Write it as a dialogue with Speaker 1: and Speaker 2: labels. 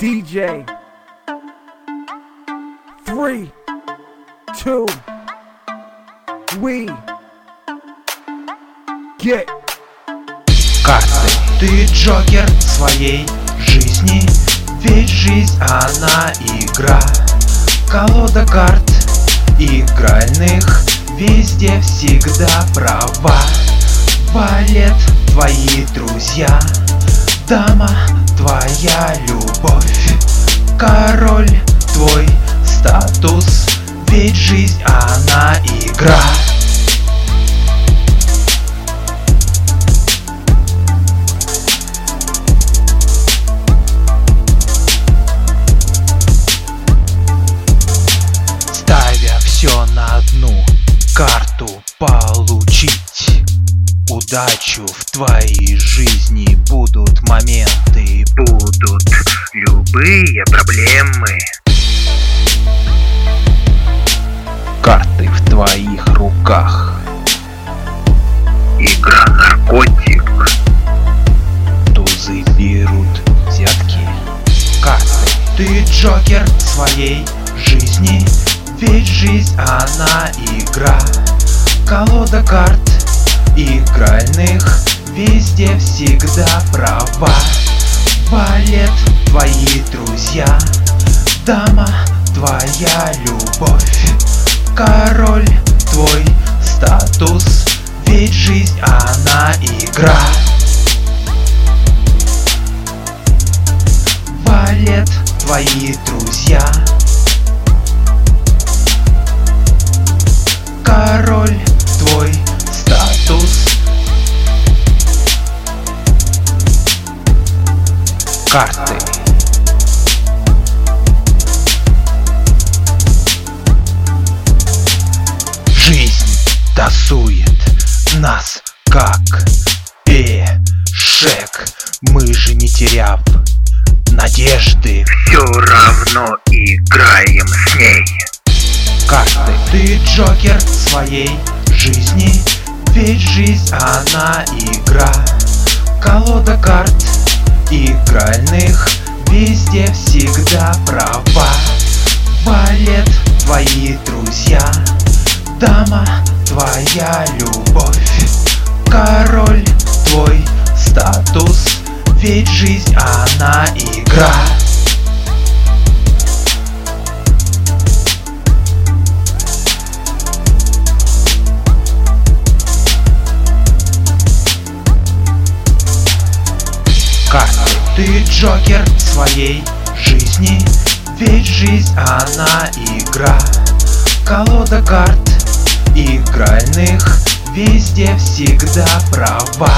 Speaker 1: DJ. Three, two, we get.
Speaker 2: Карты, ты Джокер своей жизни. Ведь жизнь она игра. Колода карт игральных Везде всегда права. Валет твои друзья. Дама твоя любовь. Король твой статус. Ведь жизнь она игра Удачу в твоей жизни будут моменты.
Speaker 3: Будут любые проблемы.
Speaker 2: Карты в твоих руках.
Speaker 3: Игра наркотик.
Speaker 2: Тузы берут взятки. Карты. Ты Джокер своей жизни. Ведь жизнь она игра. Колода карт игральных Везде всегда права. Валет твои друзья Дама твоя любовь. Король твой статус Ведь жизнь она игра. Валет твои друзья Карты. Жизнь тасует нас как пешек. Мы же не теряв надежды
Speaker 3: Все равно играем с ней.
Speaker 2: карты. Ты Джокер своей жизни. Ведь жизнь она игра. Колода карт игральных Везде всегда права. Валет твои друзья Дама твоя любовь. Король твой статус Ведь жизнь она игра Ты Джокер своей жизни. Ведь жизнь она игра. Колода карт игральных Везде всегда права